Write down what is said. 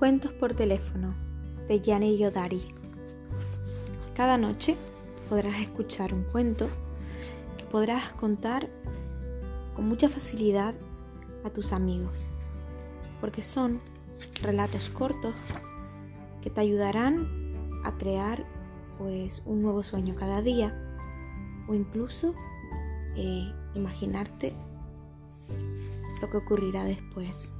Cuentos por teléfono de Yanni Yodari. Cada noche podrás escuchar un cuento que podrás contar con mucha facilidad a tus amigos, porque son relatos cortos que te ayudarán a crear pues un nuevo sueño cada día o incluso eh, imaginarte lo que ocurrirá después.